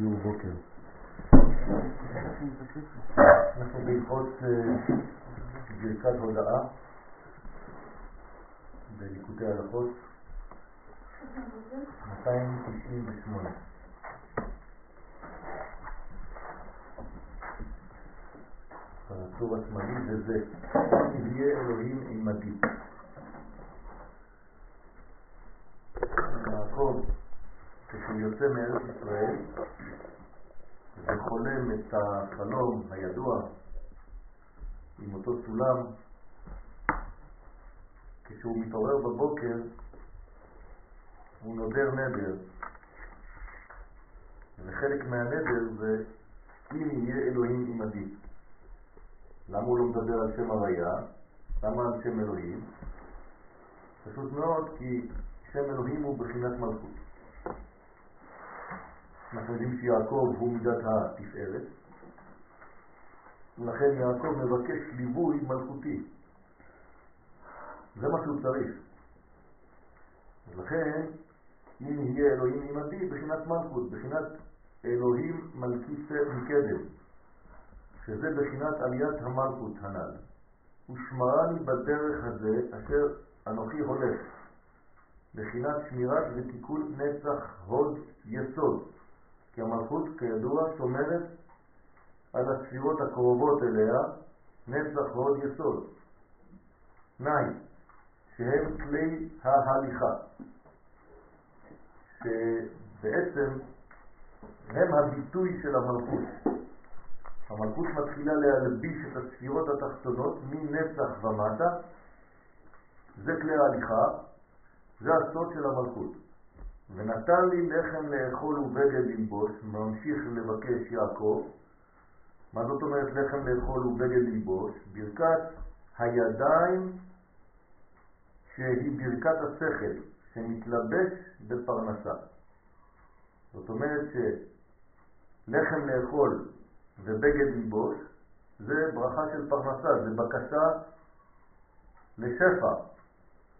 שיעור בוקר. אנחנו בהלכות אה, ברכת הודעה בליקוטי הלכות 298. הטור השמאלי זה זה, יהיה אלוהים עמדי. יעקב, כשהוא יוצא מארץ ישראל וחולם את החלום הידוע עם אותו סולם, כשהוא מתעורר בבוקר הוא נודר נדר, וחלק מהנדר זה אם יהיה אלוהים עמדי. למה הוא לא מדבר על שם הוויה? למה על שם אלוהים? פשוט מאוד כי שם אלוהים הוא בחינת מלכות. אנחנו יודעים שיעקב הוא מידת התפארת, ולכן יעקב מבקש ליווי מלכותי. זה מה שהוא צריך. ולכן, אם יהיה אלוהים עמדי, בחינת מלכות, בחינת אלוהים מלכי מקדם, שזה בחינת עליית המלכות הנ"ל. ושמרני בדרך הזה אשר אנוכי הולך, בחינת שמירת ותיקון נצח הוד יסוד, המלכות כידוע שומרת על הספירות הקרובות אליה נצח הוד יסוד. תנאי, שהם כלי ההליכה, שבעצם הם הביטוי של המלכות. המלכות מתחילה להלביש את הספירות התחתונות מנצח ומטה, זה כלי ההליכה, זה הסוד של המלכות. ונתן לי לחם לאכול ובגד ללבוש, ממשיך לבקש יעקב. מה זאת אומרת לחם לאכול ובגד ללבוש? ברכת הידיים שהיא ברכת השכל, שמתלבש בפרנסה. זאת אומרת שלחם לאכול ובגד ללבוש זה ברכה של פרנסה, זה בקשה לשפע.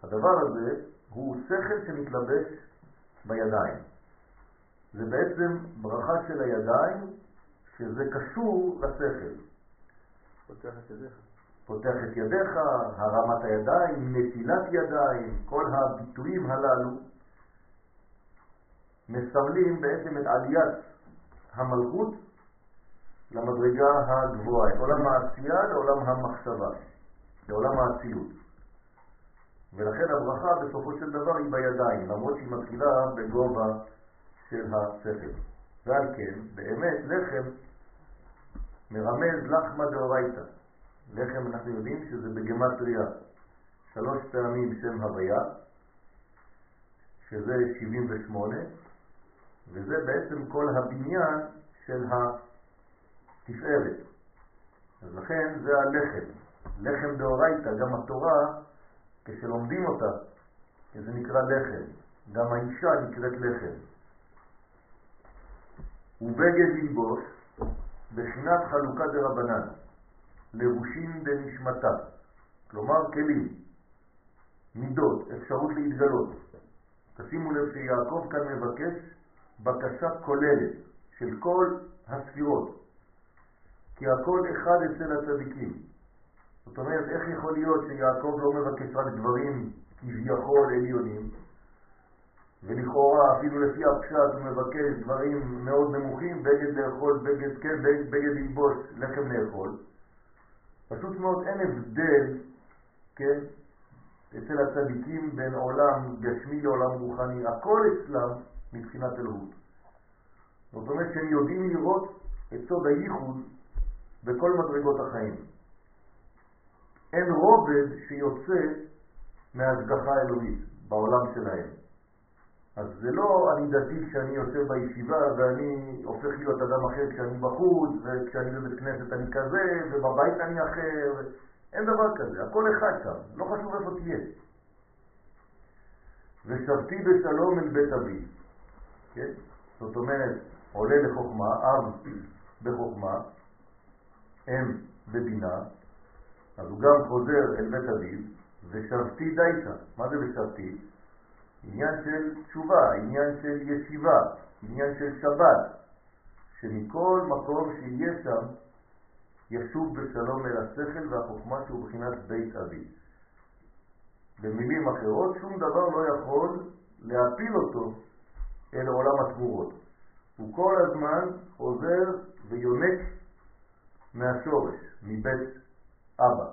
הדבר הזה הוא שכל שמתלבש בידיים. זה בעצם ברכה של הידיים שזה קשור לשכל. פותח את ידיך. פותח את ידיך, הרמת הידיים, נטילת ידיים, כל הביטויים הללו מסמלים בעצם את עליית המלכות למדרגה הגבוהה, את עולם העשייה לעולם המחשבה, לעולם האצילות. ולכן הברכה בסופו של דבר היא בידיים, למרות שהיא מתחילה בגובה של השכל. ועל כן, באמת, לחם מרמז לחמה דאורייתא. לחם אנחנו יודעים שזה בגמטריה שלוש פעמים שם הוויה, שזה 78, וזה בעצם כל הבניין של התפארת. אז לכן זה הלחם. לחם דאורייתא, גם התורה כשלומדים אותה, זה נקרא לחם. גם האישה נקראת לחם. ובגד ללבוש, בחינת חלוקה דרבנן, לבושים דנשמתה, כלומר כלים, מידות, אפשרות להתגלות. תשימו לב שיעקב כאן מבקש בקשה כוללת של כל הספירות, כי הכל אחד אצל הצדיקים. זאת אומרת, איך יכול להיות שיעקב לא מבקש רק דברים כביכול עליונים, ולכאורה אפילו לפי הפשט הוא מבקש דברים מאוד נמוכים, בגד לאכול, בגד כן, בגד ללבוש, לחם לאכול. פשוט מאוד אין הבדל, כן, אצל הצדיקים בין עולם גשמי לעולם רוחני, הכל אצלם מבחינת אלוהות. זאת אומרת שהם יודעים לראות את סוד הייחוד בכל מדרגות החיים. אין רובד שיוצא מהשגחה אלוהית בעולם שלהם. אז זה לא אני דתי כשאני יושב בישיבה ואני הופך להיות אדם אחר כשאני בחוץ, וכשאני בבית כנסת אני כזה, ובבית אני אחר, אין דבר כזה, הכל אחד שם, לא חשוב איפה תהיה. ושבתי בשלום אל בית אבי, כן? זאת אומרת, עולה לחוכמה, אב בחוכמה, אם בבינה, אז הוא גם חוזר אל בית אביו, ושבתי דייתא. מה זה ושבתי? עניין של תשובה, עניין של ישיבה, עניין של שבת. שמכל מקום שיהיה שם ישוב בשלום אל השכל והחוכמה שהוא בחינת בית אבי. במילים אחרות, שום דבר לא יכול להפיל אותו אל עולם התמורות. הוא כל הזמן חוזר ויונק מהשורש, מבית אבא.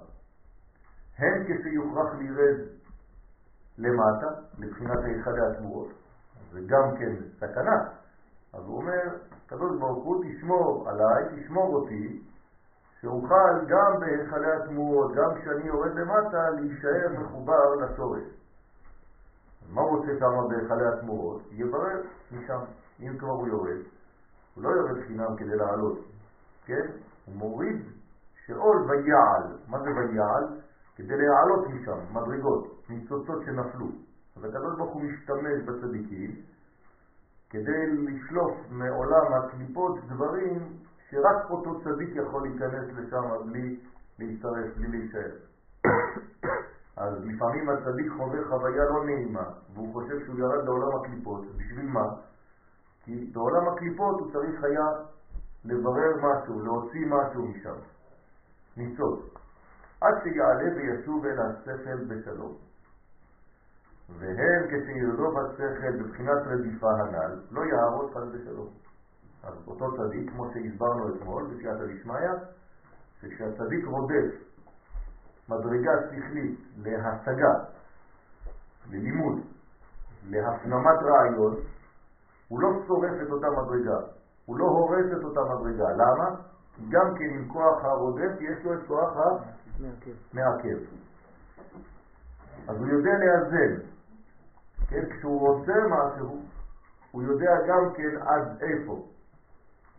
הן כשיוכרח לירד למטה, לבחינת היכלי התמורות, זה גם כן סכנה. אז הוא אומר, קדוש ברוך הוא תשמור עליי, תשמור אותי, שאוכל גם בהיכלי התמורות, גם כשאני יורד למטה, להישאר מחובר לשורש. מה הוא רוצה שם בהיכלי התמורות? יברר משם. אם כבר הוא יורד, הוא לא יורד חינם כדי לעלות, כן? הוא מוריד שאול ויעל. מה זה ויעל? כדי להעלות משם, מדרגות, ניצוצות שנפלו. אז הקדוש ברוך הוא משתמש בצדיקים כדי לשלוף מעולם הקליפות דברים שרק אותו צדיק יכול להיכנס לשם בלי להצטרף, בלי להישאר. אז לפעמים הצדיק חווה חוויה לא נעימה, והוא חושב שהוא ירד לעולם הקליפות. בשביל מה? כי בעולם הקליפות הוא צריך היה לברר משהו, להוציא משהו משם. ניצוץ. עד שיעלה וישוב אל השכל בשלום. והם כשירדוף השכל בבחינת רדיפה הנ"ל, לא יהרוס חד בשלום. אז אותו צדיק, כמו שהסברנו אתמול בסייעתא דשמיא, שכשהצדיק רודף מדרגה שכלית להשגה, ללימוד, להפנמת רעיון, הוא לא שורף את אותה מדרגה, הוא לא הורס את אותה מדרגה. למה? גם כן עם כוח הרודף יש לו את כוח המעכב. אז הוא יודע לאזן. כן, כשהוא רוצה משהו, הוא יודע גם כן עד איפה.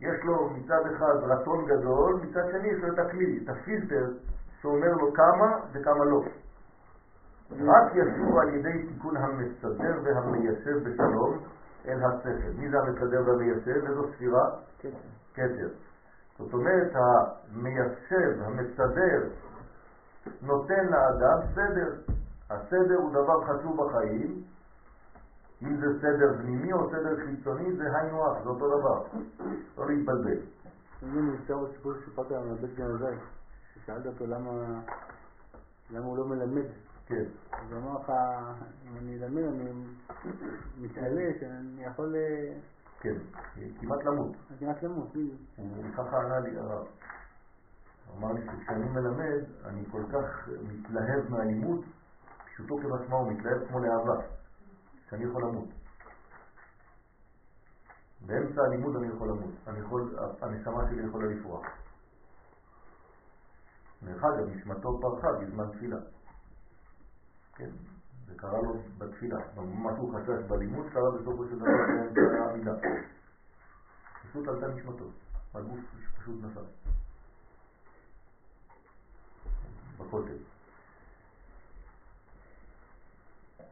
יש לו מצד אחד רצון גדול, מצד שני יש לו את הכלי, את הפילטר, שאומר לו כמה וכמה לא. רק ישוב על ידי תיקון המסדר והמיישב בשלום אל השכל. מי זה המסדר והמיישב? איזו ספירה? כתר. זאת אומרת, המיישב, המסדר, נותן לאדם סדר. הסדר הוא דבר חשוב בחיים, אם זה סדר פנימי או סדר חיצוני, זה היינו הך, זה אותו דבר. לא להתבלבל. אני נזכר בסיפור שסיפרת על בית גנזי, ששאלת אותו למה הוא לא מלמד. כן. אז הוא אמר לך, אם אני אלמד, אני מתעלה שאני יכול... כן, כמעט למות. כמעט למות, בדיוק. ככה ענה לי הרב. הוא אמר לי שכשאני מלמד, אני כל כך מתלהב מהלימוד, פשוטו כמשמעו, מתלהב כמו לאהבה. שאני יכול למות. באמצע הלימוד אני יכול למות, אני יכול, הנשמה שלי יכולה לפרוח. דרך אגב, נשמתו פרחה בזמן תפילה. כן, זה קרה לו בתפילה. מה שהוא חשש בלימוד קרה בסופו של דבר באמצע העמידה. פשוט עלתה נשמתו, הגוף פשוט נפל. בכותל.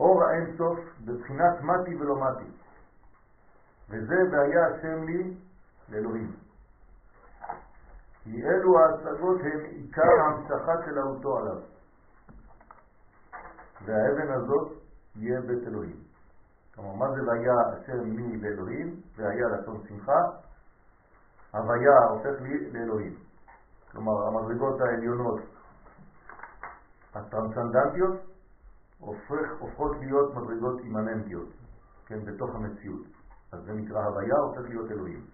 אור האינסוף בבחינת מתי ולא מתי. וזה והיה השם לי לאלוהים. כי אלו ההשגות הם עיקר ההמשכה של האותו עליו. והאבן הזאת יהיה בית אלוהים. כלומר, מה זה והיה השם לי לאלוהים? והיה לשון שמחה. הוויה הופך לי לאלוהים. כלומר, המדרגות העליונות הטרנסנדנטיות הופך, הופכות להיות מדרגות אימננטיות, כן, בתוך המציאות. אז זה נקרא הוויה, הופך להיות אלוהים.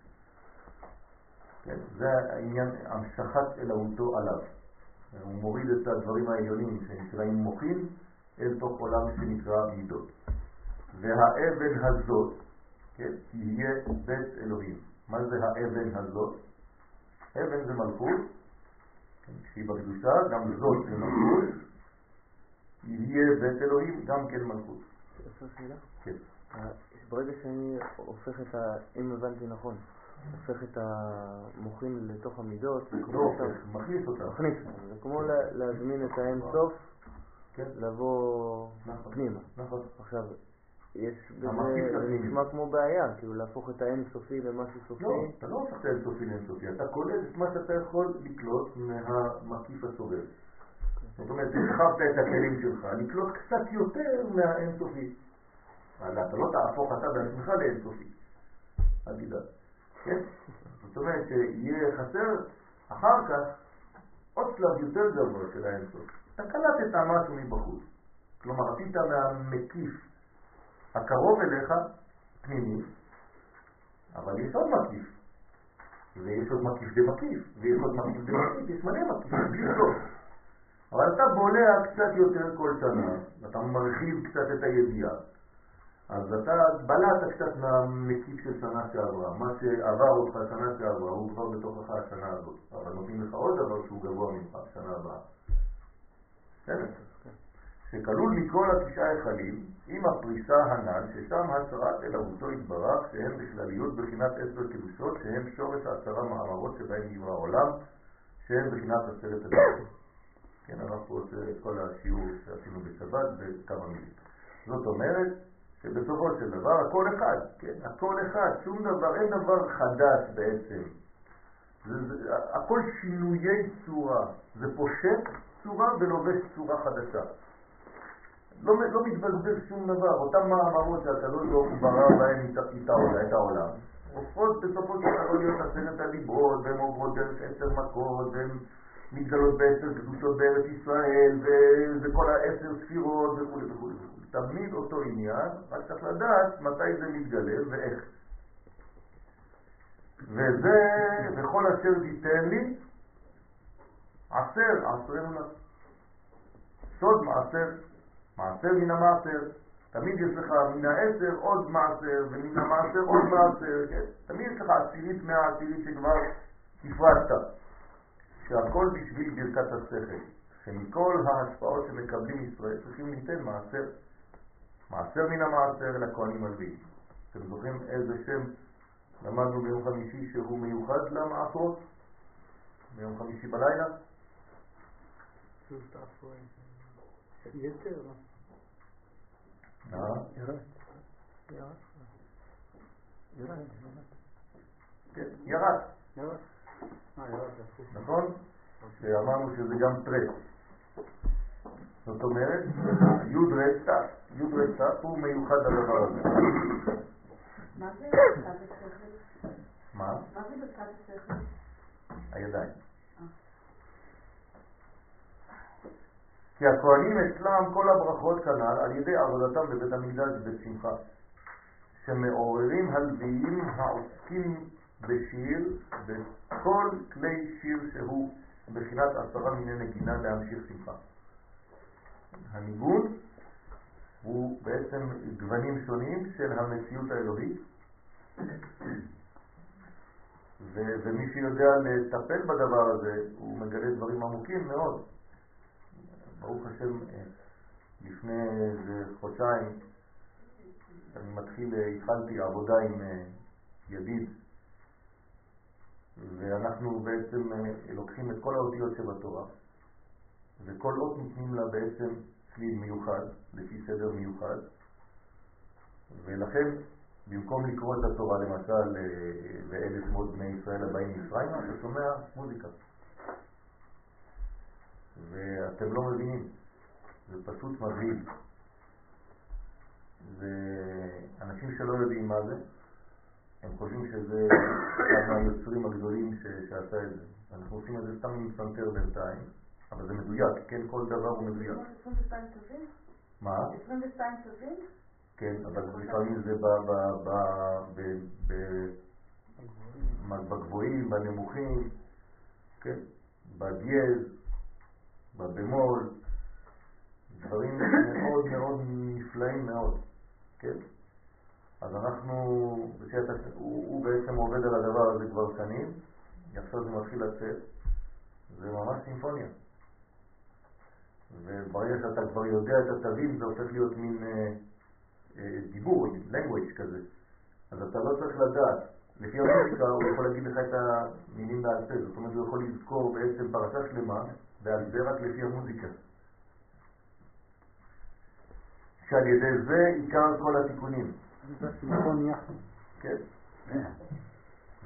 כן, זה העניין, המשכת אלוהותו עליו. הוא מוריד את הדברים העליונים שנקראים מוחים אל תוך עולם שנקרא מידות. והאבן הזאת, כן, תהיה בית אלוהים. מה זה האבן הזאת? אבן זה מלכות, כן, שהיא בקדושה, גם זאת זה מלכות, יהיה בית אלוהים גם כן מלכות. אפשר שאלה? כן. אה, ברגע שאני הופך את ה... אם הבנתי נכון, הופך את המוחים לתוך המידות, לא הופך, מכניס אותם. מכניס אותם. זה כמו להזמין את האין סוף, כן. לבוא נכון. פנימה. נכון. עכשיו, יש בזה, זה. נשמע כמו בעיה, כאילו להפוך את האין סופי למשהו סופי. לא, אתה לא הופך את האינסופי לאינסופי, אתה קולט את מה שאתה יכול לקלוט מהמקיף הסובב. זאת אומרת, הרחבת את הכלים שלך, לקלוט קצת יותר מהאינסופי. אבל אתה לא תהפוך אתה בעצמך לאינסופי. אל תדאג. כן? זאת אומרת שיהיה חסר אחר כך עוד שלב יותר גבוה של האינסוף. אתה קלטת משהו מבחוץ. כלומר, עשית מהמקיף הקרוב אליך פנימי, אבל יש עוד מקיף. ויש עוד מקיף דמקיף, ויש עוד מקיף דמקיף, יש מלא מקיפים, בלי סוף. אבל אתה בולע קצת יותר כל שנה, אתה מרחיב קצת את הידיעה. אז אתה בלעת קצת מהמקיף של שנה שעברה, מה שעבר אותך שנה שעברה הוא כבר בתוכך השנה הזאת, אבל נותנים לך עוד דבר שהוא גבוה ממך שנה הבאה. שכלול מכל התשעה היכלים עם הפריסה הנ"ל, ששם הצהרת אלוהותו יתברך, שהם בכלליות בחינת עשר קדושות, שהם שורש העשרה מאמרות שבהם נברא העולם, שהם בחינת עשרת הדברים. כן, אנחנו עושים את כל השיעור שעשינו בשבת בכמה מילים. זאת אומרת שבסופו של דבר הכל אחד, כן, הכל אחד, שום דבר, אין דבר חדש בעצם. זה, זה, הכל שינויי צורה, זה פושט צורה ולובש צורה חדשה. לא, לא מתבזבז שום דבר, אותם מאמרות שהקדוש ברוך הוא ברא בהם את העולם, הופכות בסופו של דבר להיות עשרת הליבות, והן עוברות דרך עשר מכות, והן מתגלות בעשר קדושות בארץ ישראל, וכל העשר ספירות וכו' וכו'. תמיד אותו עניין, רק צריך לדעת מתי זה מתגלה ואיך. וזה, וכל אשר תיתן לי, עשר, עשר אמונה. סוד מעשר, מעשר מן המעשר. תמיד יש לך מן העשר עוד מעשר, ומן המעשר עוד מעשר, כן? תמיד יש לך עשירית מהעשירית שכבר הפרדת. שהכל בשביל ברכת השכל, שמכל ההשפעות שמקבלים ישראל צריכים ליתן מעשר. מעשר מן המעשר לכהנים הלוויים. אתם זוכרים איזה שם למדנו ביום חמישי שהוא מיוחד למעשרות? ביום חמישי בלילה? יתר. אה? ירד. כן, ירד. נכון? שאמרנו שזה גם טרס. זאת אומרת, י' ר' ת', י' ר' ת' הוא מיוחד לדבר הזה. מה זה ברכת השכל? מה? מה זה ברכת השכל? הידיים. כי הכהנים אצלם כל הברכות כנ"ל על ידי עבודתם בבית המקדש בשמחה, שמעוררים הלוויים העוסקים בשיר, בכל כלי שיר שהוא בחינת עשרה מיני נגינה להמשיך שמחה. הניגון הוא בעצם גוונים שונים של המציאות האלוהית ומי שיודע לטפל בדבר הזה הוא מגלה דברים עמוקים מאוד. ברוך השם, לפני איזה חודשיים אני מתחיל, התחלתי עבודה עם ידיד. ואנחנו בעצם לוקחים את כל האותיות שבתורה וכל אות נותנים לה בעצם צליל מיוחד, לפי סדר מיוחד. ולכן במקום לקרוא את התורה למשל לאלף מאות בני ישראל הבאים מצרימה, אתה שומע מוזיקה ואתם לא מבינים, זה פשוט מבהיל. ואנשים שלא יודעים מה זה, הם חושבים שזה אחד מהיוצרים הגדולים ש... שעשה את זה. אנחנו עושים את זה סתם עם פסנתר בינתיים, אבל זה מדויק, כן? כל דבר הוא מדויק. 22 צווים? מה? 22 צווים? כן, אבל לפעמים זה בגבוהים, בנמוכים, כן? בדיאז, בבמול, דברים מאוד מאוד נפלאים מאוד, כן? אז אנחנו, הוא, הוא בעצם עובד על הדבר הזה כבר שנים, עכשיו זה מתחיל לצאת, זה ממש סימפוניה. וברגע שאתה כבר יודע את התווים זה הופך להיות מין אה, אה, דיבור, language כזה. אז אתה לא צריך לדעת. לפי המוזיקה הוא יכול להגיד לך את המילים בעל פה, זאת אומרת הוא יכול לזכור בעצם פרשה שלמה בעל פה רק לפי המוזיקה. שעל ידי זה עיקר כל התיקונים. זה. כן.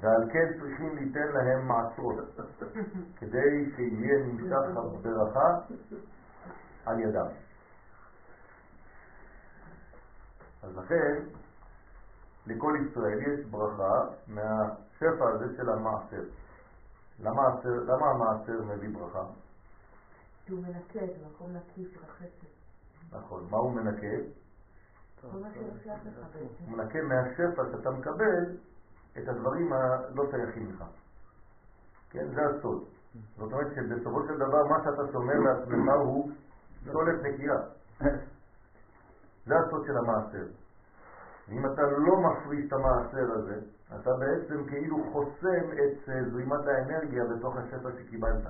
ועל כן צריכים ליתן להם מעצרות, כדי שיהיה נמשך ברכה על ידם. אז לכן, לכל ישראל יש ברכה מהשפע הזה של המעשר. למה, למה המעשר מביא ברכה? כי הוא מנקה, זה מקום נקי של החסד. נכון, מה הוא מנקה? הוא מנקה מהשפע שאתה מקבל את הדברים הלא שייכים לך. כן, זה הסוד. זאת אומרת שבסופו של דבר מה שאתה שומר לעצמך הוא סולת נקייה. זה הסוד של המעשר. ואם אתה לא מפריש את המעשר הזה, אתה בעצם כאילו חוסם את זרימת האנרגיה בתוך השפע שקיבלת.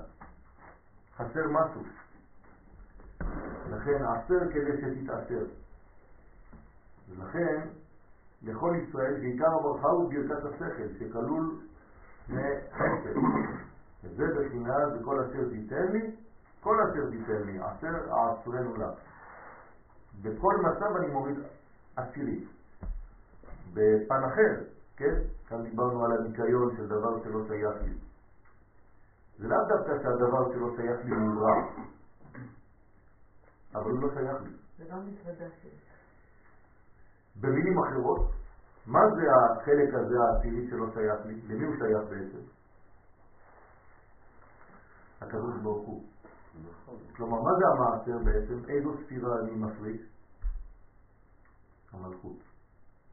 חסר משהו. לכן עשר כדי שתתעשר. ולכן לכל ישראל שעיקר הברכה הוא ברכת השכל שכלול מחסד. וזה בחינה וכל אשר תיתן לי, כל אשר תיתן לי, עשר אעצרנו לה. בכל מצב אני מוריד עשירית. בפן אחר, כן? כאן דיברנו על הניקיון של דבר שלא שייך לי. זה לאו דווקא שהדבר שלא שייך לי הוא רע, אבל הוא לא שייך לי. זה לא מזוודה שלי. במילים אחרות, מה זה החלק הזה העשירי שלא שייך לי? למי הוא שייך בעצם? הקדוש ברוך הוא. כלומר, מה זה המעשר בעצם? איזו ספירה אני מפריש? המלכות.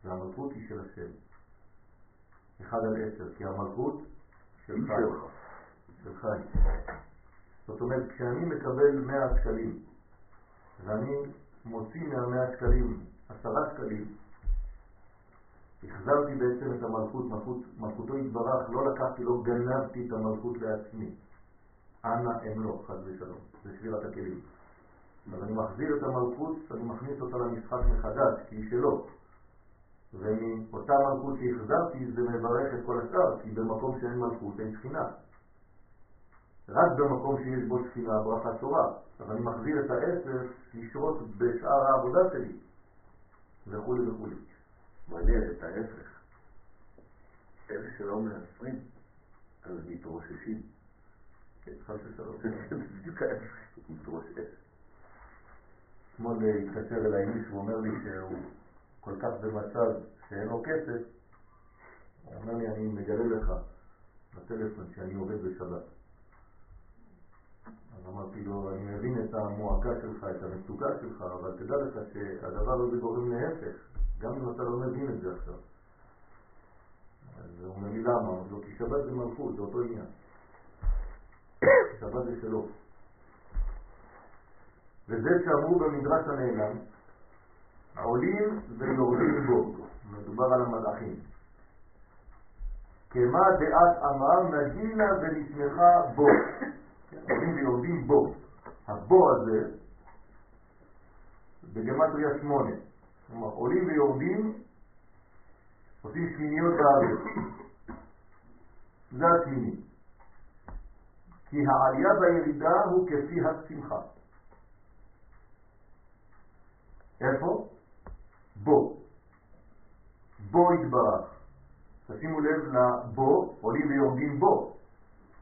והמלכות היא של השם. אחד על עשר, כי המלכות של חי. של חי. זאת אומרת, כשאני מקבל 100 שקלים, ואני מוציא מה-100 שקלים 10 שקלים, החזרתי בעצם את המלכות, מלכות, מלכותו התברך, לא לקחתי, לא גנבתי את המלכות לעצמי. אנא אמלוך, חד ושלום, זה שבירת הכלים. אז אני מחזיר את המלכות, אני מכניס אותה למשחק מחדש, כי היא שלו. ומאותה מלכות שהחזרתי זה מברך את כל השאר, כי במקום שאין מלכות אין שכינה. רק במקום שיש בו שכינה ברכה שורה. אז אני מחזיר את העשר לשרות בשאר העבודה שלי, וכו' וכו'. מעניין את ההפך. אלה שלא מעשרים, אז מתרוששים. כן, חס ושלום. זה בדיוק ההפך, מתרושש. אתמול התקשר אליי מישהו, אומר לי שהוא כל כך במצב שאין לו כסף, הוא אומר לי, אני מגלה לך בטלפון שאני עובד בשבת. אז אמרתי לו, אני מבין את המועקה שלך, את המצוקה שלך, אבל תדע לך שהדבר הזה גורם להפך, גם אם אתה לא מבין את זה עכשיו. אז הוא אומר לי, למה? אמרתי לו, כי שבת זה מלכות, זה אותו עניין. שבת זה שלו. וזה שאמרו במדרש הנעלם, עולים ויורדים בו, מדובר על המלאכים. כמה דעת אמר נגינה ונשמחה בו, עולים ויורדים בו. הבו הזה, בגמטריה שמונה, כלומר עולים ויורדים, עושים שמיניות בארץ. זה השמיני. כי העלייה והירידה הוא כפי השמחה. איפה? בו. בו יתברך. תשימו לב לבו, עולים ויורדים בו.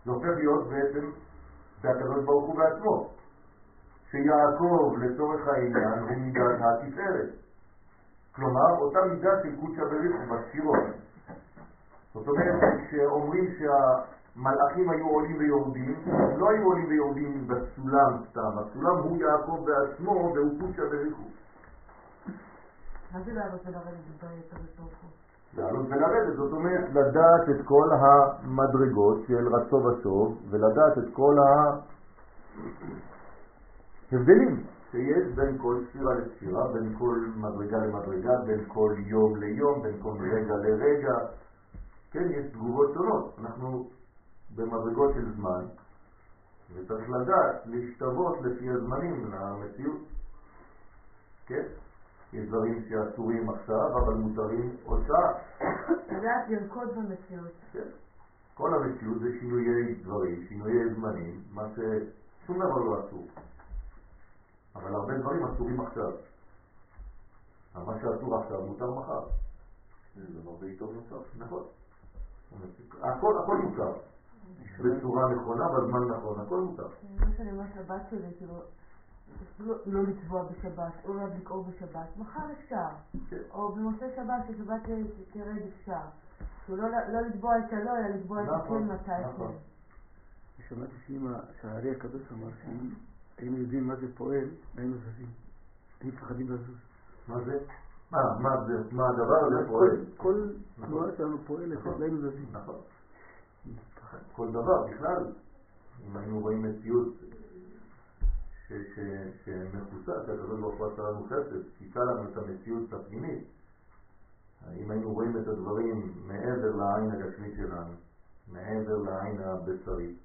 זה הופך להיות בעצם שהקדוש ברוך הוא בעצמו. שיעקב לצורך העניין הוא מידת התפארת. כלומר, אותה מידה של קודשא בריחו בספירות. זאת אומרת, כשאומרים שהמלאכים היו עולים ויורדים, הם לא היו עולים ויורדים בסולם סתם, הסולם הוא יעקב בעצמו והוא קודשא בריחו. מה זה לעלות ולרדת בבית הקדוש? לעלות ולרדת, זאת אומרת לדעת את כל המדרגות של רצו ושוב ולדעת את כל ההבדלים שיש בין כל ספירה לספירה, בין כל מדרגה למדרגה, בין כל יום ליום, בין כל רגע לרגע. כן, יש תגובות שונות. אנחנו במדרגות של זמן, וצריך לדעת להשתוות לפי הזמנים למציאות. כן? יש דברים שאסורים עכשיו, אבל מותרים עוד שעה. לדעת לרקוד במציאות. כן. כל המציאות זה שינויי דברים, שינויי זמנים, מה ששום דבר לא אסור. אבל הרבה דברים אסורים עכשיו. אבל מה שאסור עכשיו מותר מחר. זה דבר בעיתו נוסף. נכון. הכל, הכל מותר. בצורה נכונה, בזמן נכון, הכל מותר. מה שאני אומרת לבת שלי, כאילו, לא, לא לטבוע בשבת, או להדליק אור בשבת, מחר אפשר. כן. או במוצאי שבת, ששבת תרד אפשר. לא, לא לתבוע את הלא, אלא לתבוע את נכון, הכן מתי נכון. כן. שמעתי שאמא, שהארי הקדוש אמר שאם היינו יודעים מה זה פועל, היינו זזים. היינו מפחדים לזוז. מה זה? מה, מה זה, מה הדבר הזה פועל? כל תנועה שלנו פועלת, נכון. אז היינו זזים. נכון. כל דבר בכלל, אם היינו רואים מציאות שמכוסה, שהקדוש ברוך הוא עשה לנו חסד, סיכה לנו את המציאות הפנימית, אם היינו רואים את הדברים מעבר לעין הגשמית שלנו, מעבר לעין הבשרית,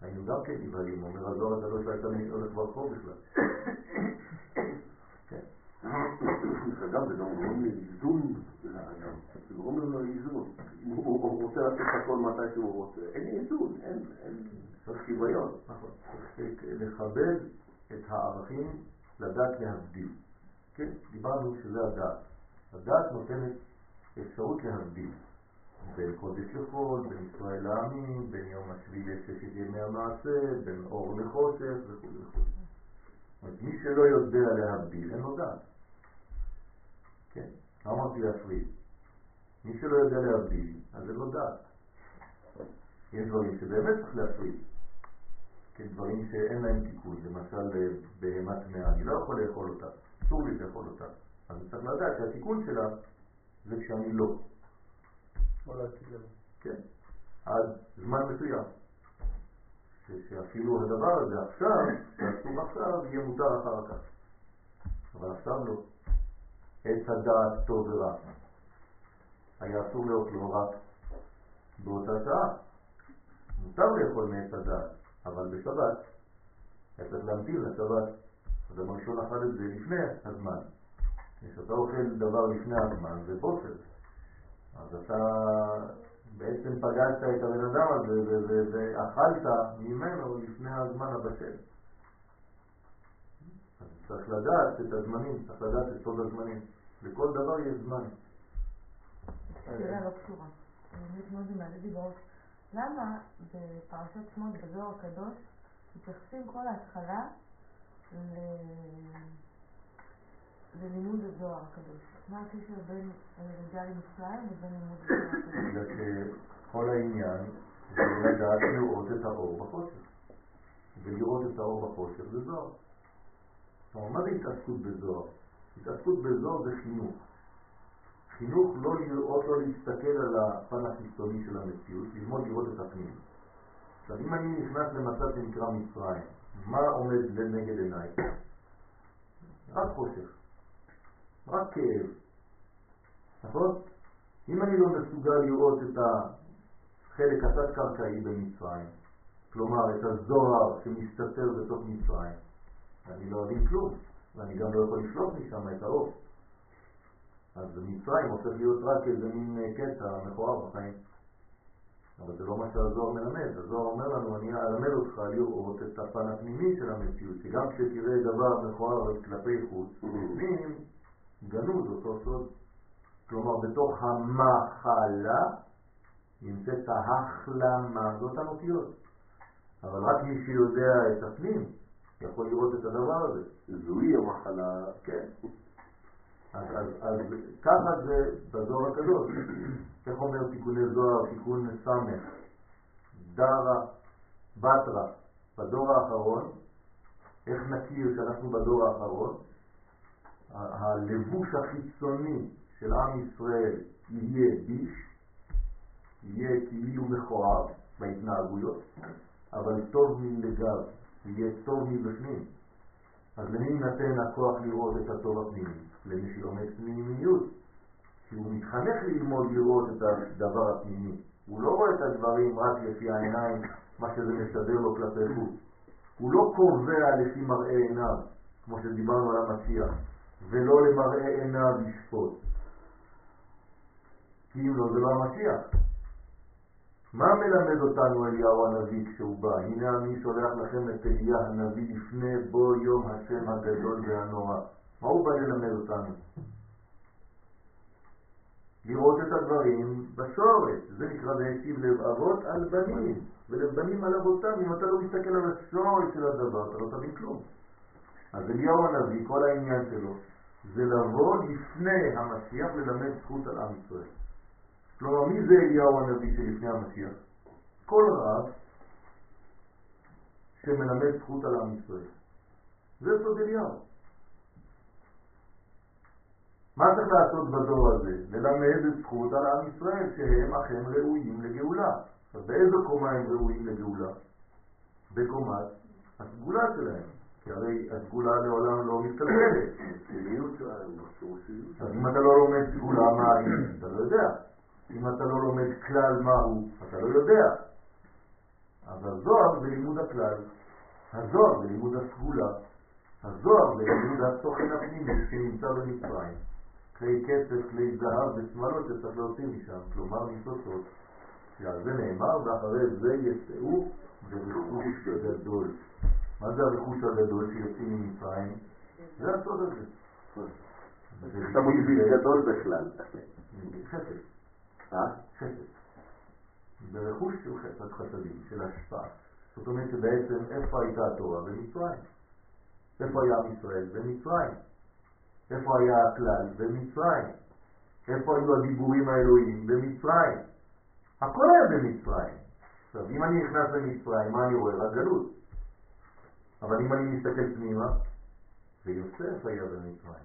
היינו גם כן נבהלים, אומר הזוהר הקדוש לא הייתה הולך ברחוב בכלל. כן. אגב, זה גם גורם לאיזון לאדם. זה גורם לו לאיזון. הוא רוצה לעשות הכל מתי שהוא רוצה, אין איזון, אין אין שוויון. נכון. צריך לכבד את הערכים, לדעת להבדיל. כן, דיברנו שזה הדעת. הדעת נותנת אפשרות להבדיל בין קודש לחול, בין ישראל לעמים, בין יום השביעי לששת ימי המעשה, בין אור לחושך וכו' וכו'. אומרת, מי שלא יודע להבדיל, אין לו דעת. כן? לא אמרתי להפריד. מי שלא יודע להבדיל, אז אין לו דעת. יש דברים שבאמת צריך להפריד. כן, דברים שאין להם תיקון, למשל אה, בהמה טמאה, אני לא יכול לאכול אותה, אסור לי לאכול אותה. אז אני צריך לדעת שהתיקון שלה זה כשאני לא. כן, עד זמן מסוים. שאפילו הדבר הזה עכשיו, שאסור עכשיו, יהיה מותר אחר כך. אבל עכשיו לא. עץ הדעת טוב ורע. היה אסור לאכלו רק באותה שעה. מותר לאכול מעץ הדעת, אבל בשבת היה צריך להמתין לשבת. אדם הראשון אכל את זה לפני הזמן. כשאתה אוכל דבר לפני הזמן זה בוסר. אז אתה בעצם פגשת את הבן אדם הזה ואכלת ממנו לפני הזמן הבשל. אז צריך לדעת את הזמנים, צריך לדעת את סוד הזמנים. לכל דבר יש זמן. שאלה לא קשורה. באמת מאוד זה מעלה לי בראש. למה בפרשת שמות בזוהר הקדוש מתייחסים כל ההתחלה ל- ללימוד הזוהר הקדוש? מה הקשר בין הירידה למצרים לבין לימוד הזוהר הקדוש? בגלל שכל העניין זה לדעת לראות את האור בחושך. ולראות את האור בחושך זה זוהר. אומרת, מה זה התעסקות בזוהר? התעסקות בזוהר זה חינוך. חינוך לא לראות, לא להסתכל על הפן החיצוני של המציאות, ללמוד לראות את הפנים. עכשיו, אם אני נכנס למצב שנקרא מצרים, מה עומד לנגד עיניי? רק חושך, רק כאב, נכון? אם אני לא מסוגל לראות את החלק התת-קרקעי במצרים, כלומר את הזוהר שמסתתר בתוך מצרים, אני לא אבין כלום, ואני גם לא יכול לשלוף משם את האור. אז מצרים הופך להיות רק איזה מין אה, קטע מכוער בחיים. אבל זה לא מה שהזוהר מלמד. הזוהר אומר לנו, אני אלמד אותך לראות את הפן הפנימי של המציאות, שגם כשתראה דבר מכוער כלפי חוץ, בפנים גנוז אותו סוד. כלומר, בתוך המחלה נמצאת ההחלמה, זה אותן אותיות. אבל רק מי שיודע את הפנים יכול לראות את הדבר הזה. זוהי המחלה, כן. אז, ככה זה בזוהר הקדוש. איך אומר תיקוני זוהר, תיקון סמך, דרה, בתרה, בדור האחרון, איך נכיר שאנחנו בדור האחרון? הלבוש החיצוני של עם ישראל יהיה ביש, יהיה כאילו מכוער בהתנהגויות, אבל טוב מלגב, יהיה טוב מבפנים. אז למי יינתן הכוח לראות את הטוב הפנימי? למי שלומד פנימיות. כי הוא מתחנך ללמוד לראות את הדבר הפנימי. הוא לא רואה את הדברים רק לפי העיניים, מה שזה משדר לו כלפי חוץ. הוא לא קובע לפי מראה עיניו, כמו שדיברנו על המשיח, ולא למראה עיניו ישפוט. כי אם לא, זה לא המשיח. מה מלמד אותנו אליהו הנביא כשהוא בא? הנה אני שולח לכם את אליה הנביא לפני בוא יום השם הגדול והנורא. מה הוא בא ללמד אותנו? לראות את הדברים בשורש. זה נקרא והשיב לב אבות על בנים, ולב בנים על אבותם. אם אתה לא מסתכל על השורש של הדבר, אתה לא תבין כלום. אז אליהו הנביא, כל העניין שלו, זה לבוא לפני המשיח ללמד זכות על עם ישראל. כלומר, מי זה אליהו הנביא שלפני המשיח? כל רב שמלמד זכות על עם ישראל. זה סוד אליהו. מה צריך לעשות בדור הזה? ללמד זכות על עם ישראל שהם אכן ראויים לגאולה. אז באיזו קומה הם ראויים לגאולה? בקומת הסגולה שלהם. כי הרי הסגולה לעולם לא מתקלקלת. אז אם אתה לא לומד סגולה, מה? אתה לא יודע. אם אתה לא לומד כלל מהו, אתה לא יודע. אז הזוהר זה לימוד הכלל, הזוהר זה לימוד הסגולה, הזוהר זה לימוד התוכן הפנימי שנמצא במצרים. כלי כסף, כלי זהב ושמאלות שצריך להוציא משם, כלומר מסוסות. שעל זה נאמר, ואחרי זה יצאו ברכוש גדול. מה זה הרכוש הגדול שיוצאים ממצרים? זה הסוד הזה. אתה מוביל גדול בכלל. חסד. ברכוש של חסד חסדים, של השפעה. זאת אומרת שבעצם איפה הייתה התורה? במצרים. איפה היה עם ישראל? במצרים. איפה היה הכלל? במצרים. איפה היו הדיבורים האלוהיים? במצרים. הכל היה במצרים. עכשיו, אם אני נכנס למצרים, מה אני רואה? רק גלות. אבל אם אני מסתכל פנימה, ויוסף היה במצרים.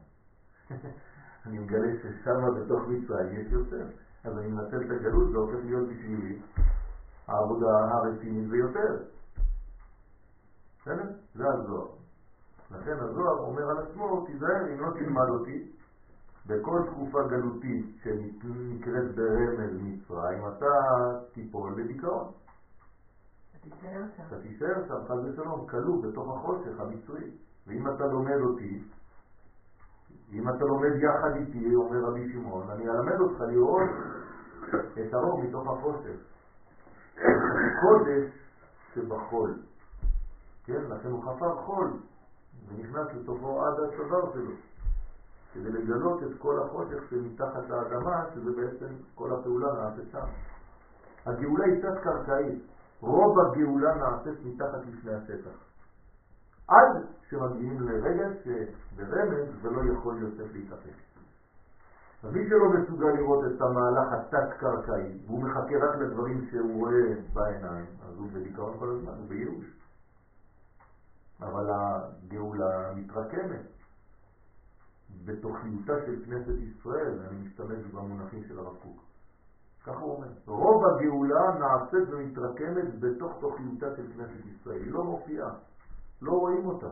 אני מגלה ששם בתוך מצרים יש יוסף. אז אני מנצל את הגלות, זה הופך להיות בשבילי העבודה הרצינית ביותר. בסדר? זה הזוהר. לכן הזוהר אומר על עצמו, תיזהר אם לא תלמד אותי, בכל תקופה גלותית שנקראת ברמז מצרים, אתה תיפול לדיכאון. אתה תישאר שם, חס ושלום, כלוא בתוך החושך המצרי. ואם אתה לומד אותי, אם אתה לומד יחד איתי, אומר רבי שמעון, אני אלמד אותך לראות את הרוב מתוך החושך. קודש שבחול. כן, לכן הוא חפר חול, ונכנס לתוכו עד הצוואר שלו, כדי לגלות את כל החושך שמתחת לאדמה, שזה בעצם כל הפעולה נעשית שם. הגאולה היא קצת קרקעית, רוב הגאולה נעשית מתחת לפני השטח. עד שמגיעים לרגע שברמז ולא יכול יוסף להתאפק. אז מי שלא מסוגל לראות את המהלך התת-קרקעי, והוא מחכה רק לדברים שהוא רואה בעיניים, אז הוא בדיכאון כל הזמן, הוא בייאוש. אבל הגאולה מתרקמת בתוכניותה של כנסת ישראל, אני משתמש במונחים של הרב קוק. ככה הוא אומר. רוב הגאולה נעשית ומתרקמת בתוך תוכניותה של כנסת ישראל. היא לא מופיעה, לא רואים אותה.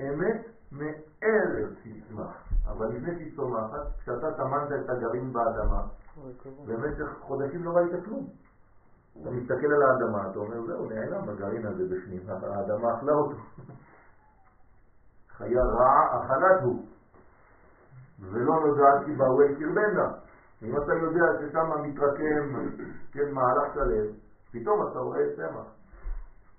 אמת מארץ תצמח, אבל לפני שהיא צומחת, כשאתה טמנת את הגרעין באדמה, במשך חודשים לא ראית כלום. אתה מסתכל על האדמה, אתה אומר, זהו, נעלם הגרעין הזה בפנים, האדמה אכלה אותו. חיה רעה אכלת הוא, ולא נודעת כי באו אל קרבנה. אם אתה יודע ששם מתרקם, כן, מהלך שלם, פתאום אתה רואה צמח,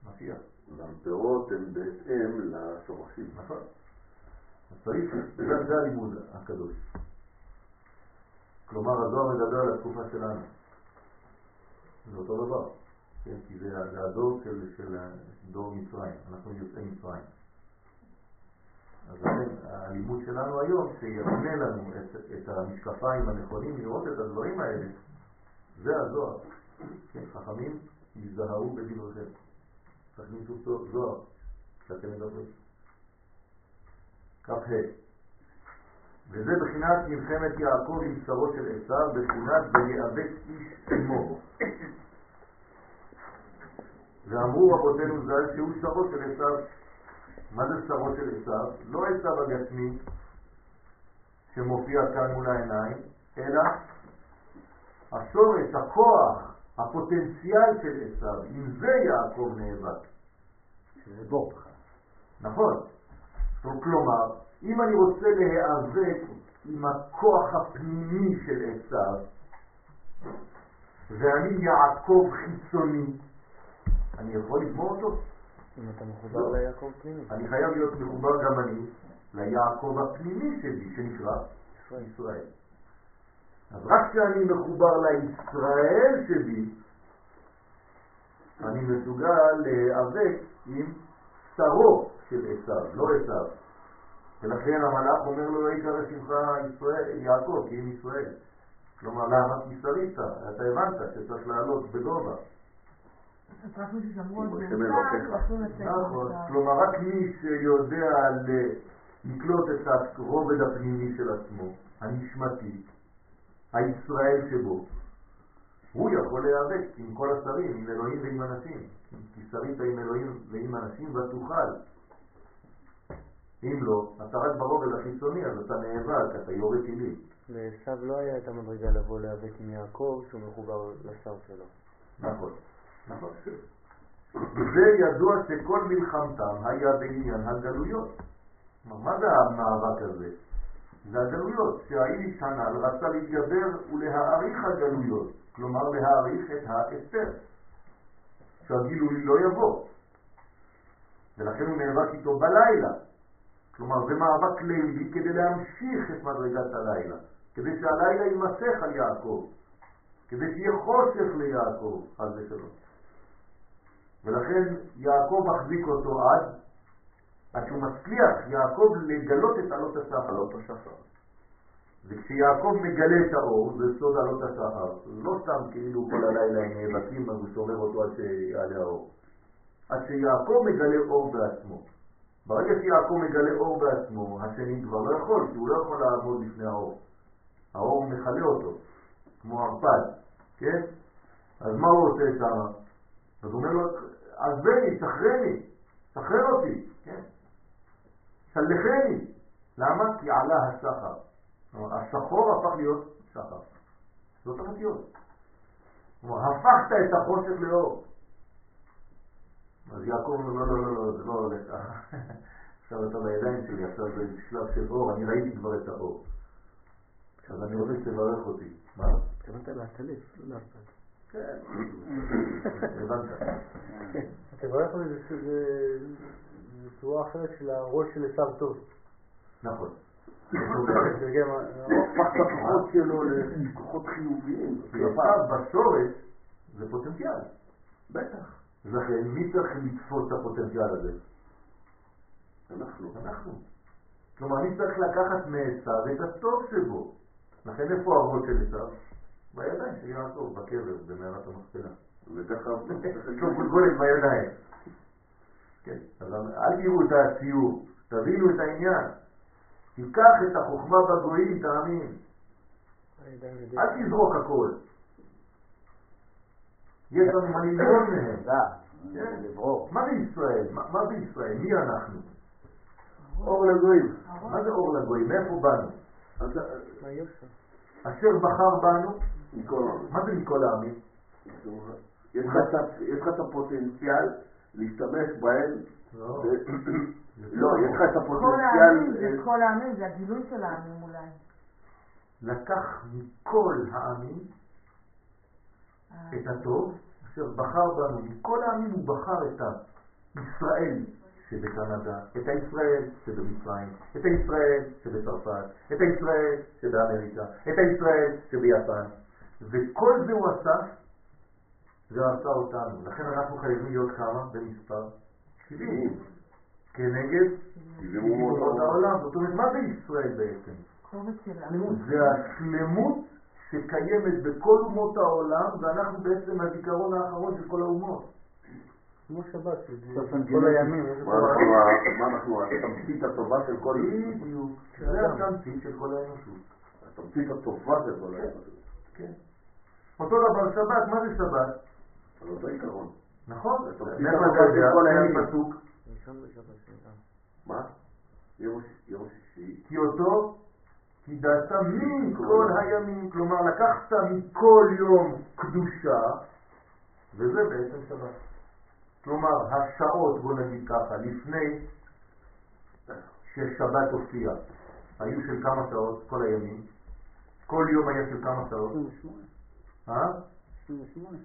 משיח. והפירות הם בהתאם לשורשים. נכון. אז צריך, זה הלימוד הקדוש. כלומר, הזוהר מדבר על התקופה שלנו. זה אותו דבר, כן? כי זה, הדור של, של דור מצרים, אנחנו יוצאי מצרים. אז לכן הלימוד שלנו היום, שיפנה לנו את, את המשקפיים הנכונים לראות את הדברים האלה, זה הזוהר. כן, חכמים, יזדהרו בדבריכם. תכניסו זוהר כשאתם מדברים. כ"ה וזה בחינת מלחמת יעקב עם שרו של עשיו, בחינת ויאבק איש עמו. ואמרו רבותינו ז"ל שהוא שרו של עשיו. מה זה שרו של עשיו? לא עשיו הגשמי שמופיע כאן מול העיניים, אלא השורש, הכוח, הפוטנציאל של עשיו, עם זה יעקב נאבק. שזה בור. נכון. כלומר, אם אני רוצה להיאבק עם הכוח הפנימי של עשיו, ואני יעקב חיצוני, אני יכול לגמור אותו? אם אתה מחובר ליעקב פנימי. אני חייב להיות מחובר גם אני ליעקב הפנימי שלי, שנקרא ישראל. ישראל. אז רק כשאני מחובר לישראל שבי, אני מסוגל להיאבק עם שרו של עשיו, לא עשיו. ולכן המלאך אומר לו, לא יקרא שמך ישראל, יעקב, כי אם ישראל. כלומר, למה? כי שרית, אתה הבנת שצריך לעלות בגובה. לצאת נכון. כלומר רק מי שיודע לקלוט את הרובד הפנימי של עצמו, הנשמתי, הישראל שבו, הוא יכול להיאבק עם כל השרים, עם אלוהים ועם אנשים. כי שרית עם אלוהים ועם אנשים ותוכל. אם לא, אתה רק ברובד החיצוני, אז אתה נאבק, אתה יורה טילים. לעשו לא היה את המדרגה לבוא להיאבק עם יעקב שהוא מחובר לשר שלו. נכון, נכון. וזה ידוע שכל מלחמתם היה בעניין הגלויות. מה זה המאבק הזה? זה הגלויות, שהאיש הנ"ל רצה להתגבר ולהעריך הגלויות, כלומר להעריך את האסתר, שהגילוי לא יבוא. ולכן הוא נאבק איתו בלילה. כלומר, זה מאבק לילי כדי להמשיך את מדרגת הלילה, כדי שהלילה יימשך על יעקב. כדי שיהיה חושך ליעקב, חס ושלום. ולכן יעקב מחזיק אותו עד, עד שהוא מצליח, יעקב, לגלות את עלות השחר. עלות השחר. וכשיעקב מגלה את האור, זה סוד עלות השחר. לא סתם כאילו כל הלילה הם נאבקים, אז הוא שומר אותו עד שיעלה האור. עד שיעקב מגלה אור בעצמו. ברגע שיעקב מגלה אור בעצמו, השני כבר לא יכול, כי הוא לא יכול לעמוד לפני האור. האור מכלה אותו, כמו ערפד, כן? אז מה הוא עושה שם? אז הוא אומר לו, עזבני, שחררני, שחרר אותי, כן? סלחני. למה? כי עלה השחר. כלומר, השחור הפך להיות שחר. זאת המציאות. כלומר, הפכת את החושך לאור. אז יעקב אומר, לא, לא, לא, לא, זה לא הולך ככה. עכשיו אתה בידיים שלי, עכשיו זה שלב של אור, אני ראיתי כבר את האור. אז אני רוצה שתברך אותי. מה? התכוונת לעטלף, לא לערפד. כן, הבנת. תברך אותי זה צורה אחרת של הראש של עשיו טוב. נכון. זה גם ה- הפך את הכוחות שלו לכוחות חיוביים. בשורש זה פוטנציאל. בטח. לכן מי צריך לתפוס את הפוטנציאל הזה? אנחנו. אנחנו. כלומר, אני צריך לקחת מעשיו את הטוב שבו. לכן איפה הראש של עשיו? בידיים של יעקב, בקבר, במערת המכפלה. וככה... גולגולת בידיים. כן, אז אל תראו את הציור, תבינו את העניין. תיקח את החוכמה בגויים, תאמין. אל תזרוק הכל. יש לנו מה ללמוד מהם. כן. מה זה ישראל? מה מה זה ישראל? מי אנחנו? אור לגויים. מה זה אור לגויים? מאיפה באנו? יוסף? אשר בחר בנו. מה זה מכל העמים? יש לך את הפוטנציאל להשתמש בהם. לא. לא, יש לך את כל הפוטנציאל... אה, כל העמים, זה הגילוי של העמים אולי. לקח מכל העמים את הטוב, אשר בחר בנו. מכל העמים הוא בחר את הישראל שבקנדה, את הישראל שבמצרים, את הישראל שבצרפת, את הישראל שבאמריקה, את הישראל שביפן. וכל זה הוא עשה, זה עשה אותנו. לכן אנחנו חייבים להיות כמה במספר? 70. כנגד שבעים אומות אומות העולם. זאת אומרת, מה זה ישראל בעצם? זה השלמות שקיימת בכל אומות העולם, ואנחנו בעצם הזיכרון האחרון של כל האומות. כמו שבת, כל. הימים. מה אנחנו התמצית הטובה של כל... בדיוק. זה התמצית של כל האנושות. התמצית הטובה של כל האנושות. כן. אותו דבר שבת, מה זה שבת? על אותו עיקרון. נכון? זה תמצית מאיפה אתה יודע? כל הימים. פסוק. מה? יום השישי. כי אותו קידשת מכל הימים. כלומר, לקחת מכל יום קדושה, וזה בעצם שבת. כלומר, השעות, בוא נגיד ככה, לפני ששבת הופיעה, היו של כמה שעות, כל הימים. כל יום היה של כמה שעות. 28. אה? 28.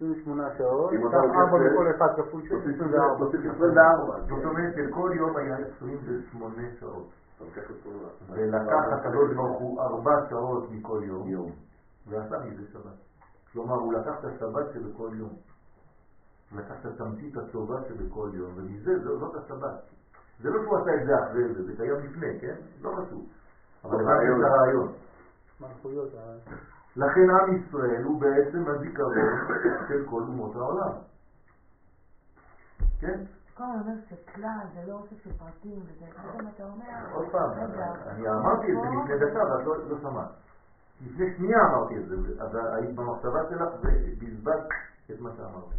28 שעות, אם אתה לוקח 4 את- מכל אחד כפול 6, תוסיף 24. תוסיף 24. זאת אומרת שכל יום היה 28 שעות. ולקח הקדוש ברוך הוא ארבע שעות מכל יום, יום. ועשה מזה שבת. כלומר, הוא לקח את השבת שבכל יום. לקח את התמצית הטובה שבכל יום, ומזה זאת השבת. זה לא שהוא עשה את זה אחרי זה, זה קיים לפני, כן? לא חשוב. אבל הבנתי את הרעיון. מלכויות. לכן עם ישראל הוא בעצם הזיכרון של כל אומות העולם. כן? כל הזמן אומר שכלל זה לא אוסף של פרטים, וזה פתאום אתה אומר, עוד פעם, אני אמרתי את זה לפני דקה ואת לא לא שמעת. לפני שנייה אמרתי את זה, אז היית במחשבה שלך ובזבזת את מה שאמרתי.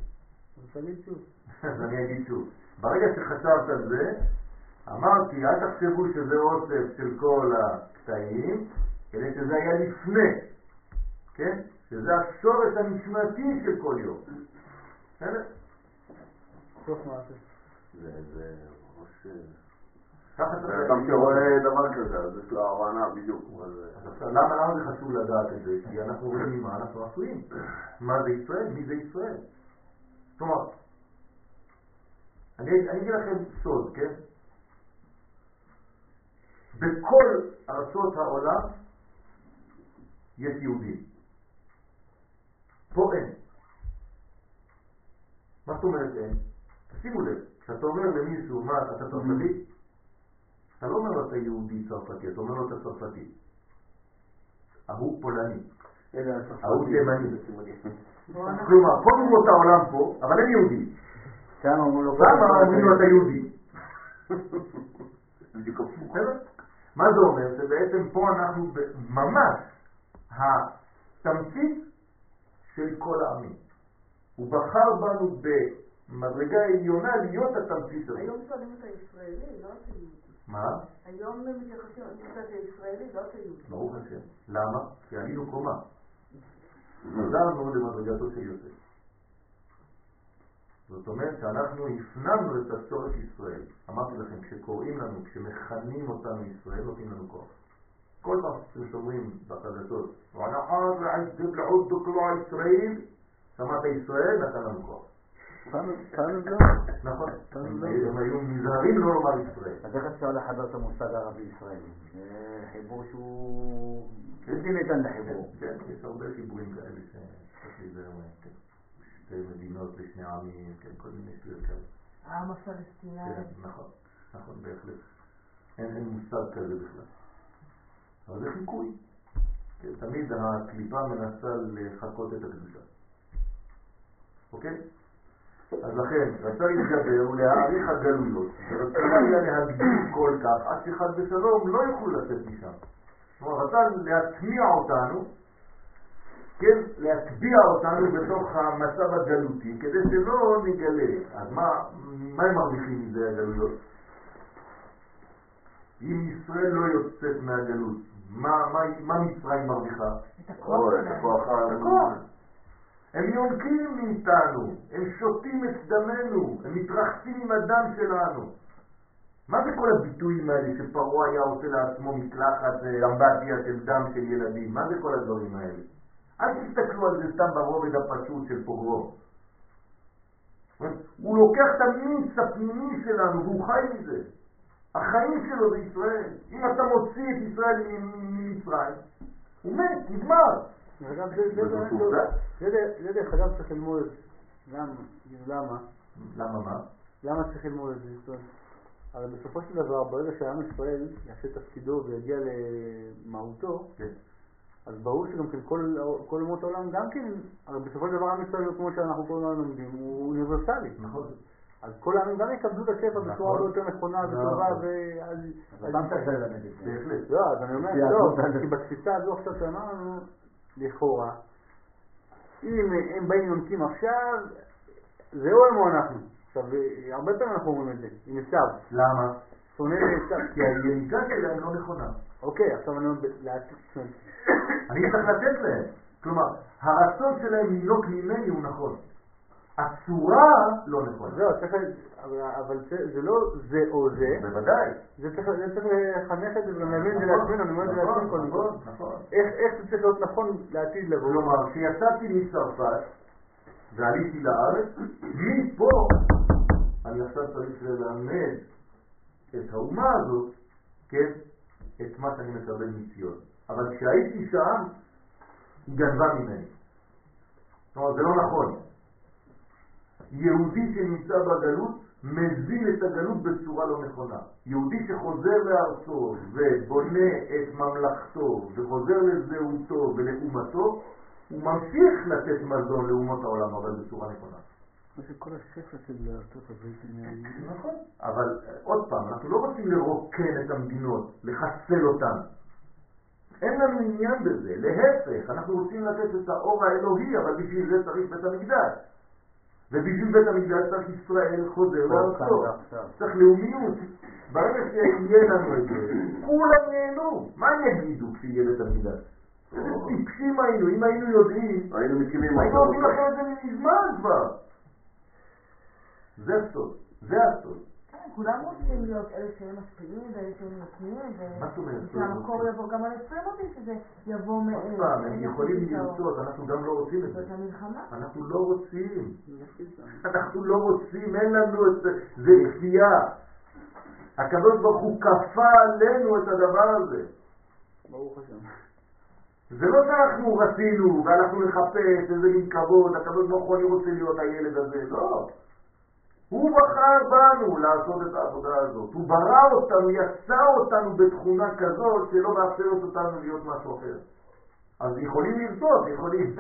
אז תגיד שוב. אז אני אגיד שוב. ברגע שחשבת על זה, אמרתי, אל תחשבו שזה אוסף של כל הקטעים, כדי שזה היה לפני, כן? שזה השורש הנשמתי של כל יום. בסדר? סוף מעשה. זה, זה ראש... ככה צריך... אדם שרואה דבר כזה, אז יש לו הבנה בדיוק. עכשיו, למה, למה זה חשוב לדעת את זה? כי אנחנו רואים ממה אנחנו עשויים. מה זה ישראל? מי זה ישראל? כלומר, אני אגיד לכם סוד, כן? בכל ארצות העולם יש יהודים. פה אין. מה זאת אומרת אין? תשימו לב, כשאתה אומר למישהו, מה, אתה צרפתי? אתה לא אומר לו אתה יהודי צרפתי, אתה אומר לו אתה צרפתי. ההוא פולני. ההוא תימני. כלומר, כל אומות העולם פה, אבל אין יהודי. שם אמרו לו... אתה יהודי? מה זה אומר? שבעצם פה אנחנו ממש התמצית של כל העמים. הוא בחר בנו במדרגה עליונה להיות התמצית הזאת. היום שואלים את הישראלי, לא את היהודי. מה? היום מתייחסים את הישראלי, לא את היהודי. ברוך השם. למה? כי עלינו קומה. חזרנו למדרגתו של יוסף. זאת אומרת שאנחנו הפנמנו את השורש ישראל. אמרתי לכם, כשקוראים לנו, כשמכנים אותנו ישראל, נותנים לנו כוח. כל פעם שאתם שומעים בחדשות, ונחר ועזב לעוד דוקלו ישראל, שמעת ישראל, נתן לנו כוח. לא. נכון. הם לא. הם היו נזהרים לא לומר ישראל. אז איך אפשר לחבר את המושג ערבי-ישראלי? זה חיבור שהוא בלתי ניתן לחיבור. כן, יש הרבה חיבורים כאלה שצריך להיזהר מהם, כן. שתי מדינות לשני עמים, כן, כל מיני שטויות כאלה. העם הפלסטיני. כן, נכון, נכון, בהחלט. אין מושג כזה בכלל. אבל זה חיקוי. כן, תמיד הקליפה מנסה לחקות את הקדושה. אוקיי? אז לכן, רצה להתגבר ולהעריך הגלויות, ורצה היה להגדיל כל כך, עד שחד ושלום לא יוכלו לצאת משם. כלומר, רצה להטמיע אותנו, כן, להטביע אותנו בתוך המצב הגלותי, כדי שלא נגלה. אז מה, מה הם מרוויחים מזה הגלויות? אם ישראל לא יוצאת מהגלות, מה, מה, מה מצרים מרוויחה? את הכוח שלהם. הם יונקים מאיתנו, הם שותים את דמנו, הם מתרחצים עם הדם שלנו. מה זה כל הביטויים האלה שפרעה היה עושה לעצמו מקלחת אה, אמבטיה של דם של ילדים? מה זה כל הדברים האלה? אל תסתכלו על זה סתם ברובד הפשוט של פוגרום. הוא לוקח את המיץ הפנימי שלנו והוא חי מזה. החיים שלו זה ישראל. אם אתה מוציא את ישראל ממצרים, הוא מת, נגמר. זה- זה. לא- זה זה דרך אגב צריך ללמוד. למה? למה? למה מה? למה צריך ללמוד את זה? הרי בסופו של דבר, ברגע שעם ישראל יעשה תפקידו ויגיע למהותו, כן. אז ברור שגם כן כל, כל אומות העולם גם כן, הרי בסופו של דבר עם ישראל, כמו שאנחנו כל הזמן לומדים, הוא אוניברסלי. נכון. אז כל העמים גם יקבלו את השפע נכון. בצורה הרבה יותר נכונה נכון. וטובה, ואז... אז אתה צריך ללמד את זה. בהחלט. לא, אז אני אומר, לא. כי בתפיסה הזו עכשיו שאמרנו, לכאורה, אם הם באים יונקים עכשיו, זה הוא הם או אנחנו. עכשיו, הרבה פעמים אנחנו אומרים את זה, עם עשיו. למה? שונא לעשיו. כי הירידה שלהם לא נכונה. אוקיי, עכשיו אני אומר, אני צריך לתת להם. כלומר, הרצון שלהם לינוק ממני הוא נכון. הצורה לא נכונה. זהו, צריך, אבל- זה לא זה או זה, בוודאי. זה צריך לחנך את זה וגם להבין את זה לעצמנו, אני אומר את זה נכון, לעצמי קודם כל. נכון, נכון. איך איך זה צריך להיות נכון לעתיד לבוא? כלומר, כשיצאתי מצרפת ועליתי לארץ, מפה אני עכשיו צריך ללמד את האומה הזאת, כן, את מה שאני מקבל מציון. אבל כשהייתי שם, היא גנבה ממני. זאת אומרת, זה לא נכון. יהודי שנמצא בגלות מזין את הגלות בצורה לא נכונה. יהודי שחוזר לארצו ובונה את ממלכתו וחוזר לזהותו ולאומתו, הוא ממשיך לתת מזון לאומות העולם, אבל בצורה נכונה. מה שכל השפע של ארצות הברית נכון. אבל עוד פעם, אנחנו לא רוצים לרוקן את המדינות, לחסל אותן. אין לנו עניין בזה, להפך, אנחנו רוצים לתת את האור האלוהי, אבל בשביל זה צריך בית המקדש. ובשביל בית המקדש צריך ישראל חוזר לארצו. צריך לאומיות. ברגע שיהיה לנו את זה, כולם נהנו. מה הם יגידו כשיהיה בית המקדש? איזה טיפשים היינו, אם היינו יודעים, היינו מקימים היינו עושים לכם את זה מזמן כבר. זה הסוד, זה הסוד. כולם רוצים להיות אלה שהם משפיעים ואלה שהם נותנים, מה זאת אומרת? ושהמקור יבוא גם על 20 אותי, שזה יבוא עוד מאלה. פעם, הם יכולים לרצות, אנחנו גם לא רוצים את זה. זאת המלחמה. אנחנו לא רוצים. אנחנו לא רוצים, אין לנו את זה, זה כפייה. הקדוש ברוך הוא כפה עלינו את הדבר הזה. ברוך השם. זה לא שאנחנו רצינו והלכנו לחפש איזה מין כבוד, הקדוש ברוך הוא אני רוצה להיות הילד הזה, לא. הוא בחר בנו לעשות את העבודה הזאת. הוא ברא אותנו, יצר אותנו בתכונה כזאת שלא מאפשרת אותנו להיות משהו אחר. אז יכולים לרצות, יכולים.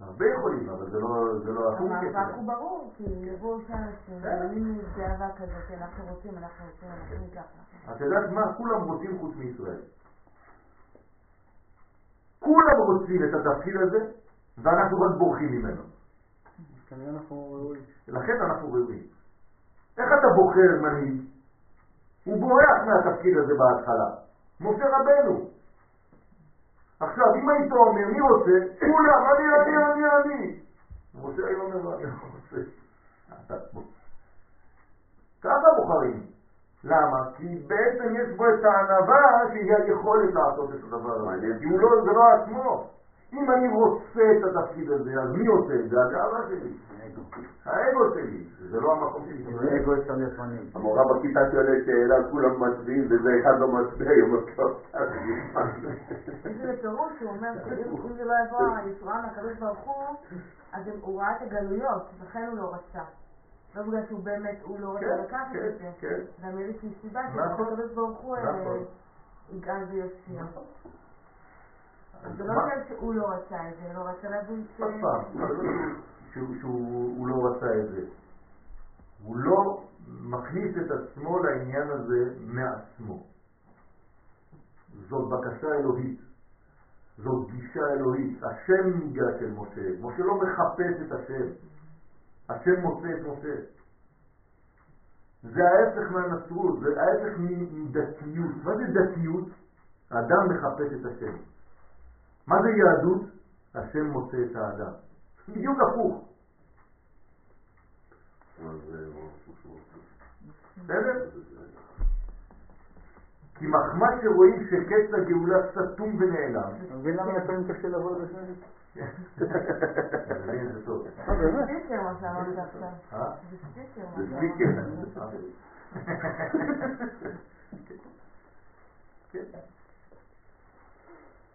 הרבה יכולים, אבל זה לא, זה לא הפונקציה המאבק שלהם. הוא ברור, כי יבואו שם שמאמינים גאווה כזאת, אנחנו רוצים, אנחנו רוצים, אנחנו ניקח. את יודעת מה? כולם רוצים חוץ מישראל. כולם רוצים את התפקיד הזה, ואנחנו רק בורחים ממנו. כנראה אנחנו ראויים. לכן אנחנו ראויים. איך אתה בוחר מנהיג? הוא בורח מהתפקיד הזה בהתחלה. משה רבנו. עכשיו, אם היית אומר, מי רוצה? כולם, אני, אני, אני, אני. משה היה אומר, לא, אני לא רוצה. אתה. ככה בוחרים. למה? כי בעצם יש בו את הענווה שהיא היכולת לעשות את הדבר הזה. כי הוא לא, זה לא עצמו. אם אני רוצה את התפקיד הזה, אז מי עושה את זה? הגאווה שלי. האגו שלי. זה לא המקום שלי. אגו אפשר להיות מנהיג. המורה בכיתה שואלת שאלה, כולם מצביעים וזה אחד לא מצביע, היא אומרת לו, "אתה תגיד." יש לזה פירוש, הוא אומר אם זה לא יבוא הישועה מהקדוש ברוך הוא, אז הם- הוא ראה את הגלויות, לכן הוא לא רצה. לא בגלל שהוא באמת, הוא לא רצה כן, לקחת כן, את זה. כן. גם איזושהי סיבה נכון. שהקדוש ברוך הוא אה, נכון. יגאל ויושיע. זה לא בגלל שהוא לא רצה את זה, לא רצה להביא את... עוד פעם, שהוא- שהוא הוא לא רצה את זה. הוא לא מכניס את עצמו לעניין הזה מעצמו. זאת בקשה אלוהית. זאת גישה אלוהית. השם ניגש אל משה. משה לא מחפש את השם. השם מוצא את משה. זה ההפך מהנצרות, זה ההפך מדתיות. מה זה דתיות? האדם מחפש את השם. מה זה יהדות? השם מוצא את האדם. בדיוק הפוך. זה בסדר? כי מחמד שרואים שקץ הגאולה סתום ונעלם. אתה מבין למה לפעמים קשה לבוא לבית מבין, זה טוב. אה, באמת? ספיקר מה שאמרת עכשיו. אה? זה ספיקר מה זה שאמרת.